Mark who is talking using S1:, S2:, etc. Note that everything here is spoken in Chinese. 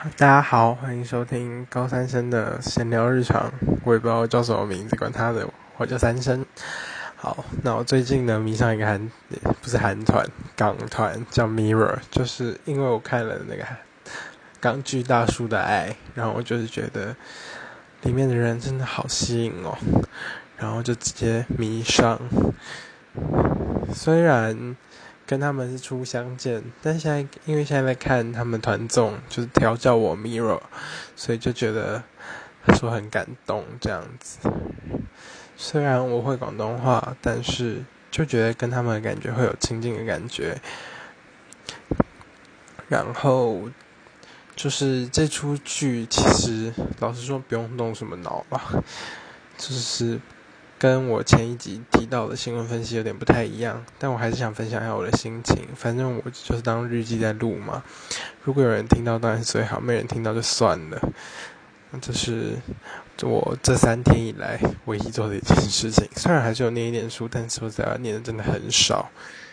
S1: 大家好，欢迎收听高三生的闲聊日常。我也不知道叫什么名字，管他的，我叫三生。好，那我最近呢迷上一个韩，不是韩团，港团叫 Mirror，就是因为我看了那个港剧《大叔的爱》，然后我就是觉得里面的人真的好吸引哦，然后就直接迷上。虽然。跟他们是初相见，但现在因为现在在看他们团综，就是调教我 Mirror，所以就觉得说很感动这样子。虽然我会广东话，但是就觉得跟他们的感觉会有亲近的感觉。然后就是这出剧，其实老实说不用动什么脑吧，就是。跟我前一集提到的新闻分析有点不太一样，但我还是想分享一下我的心情。反正我就是当日记在录嘛。如果有人听到当然最好，没人听到就算了。这是我这三天以来唯一做的一件事情。虽然还是有念一点书，但是我在话，念的真的很少。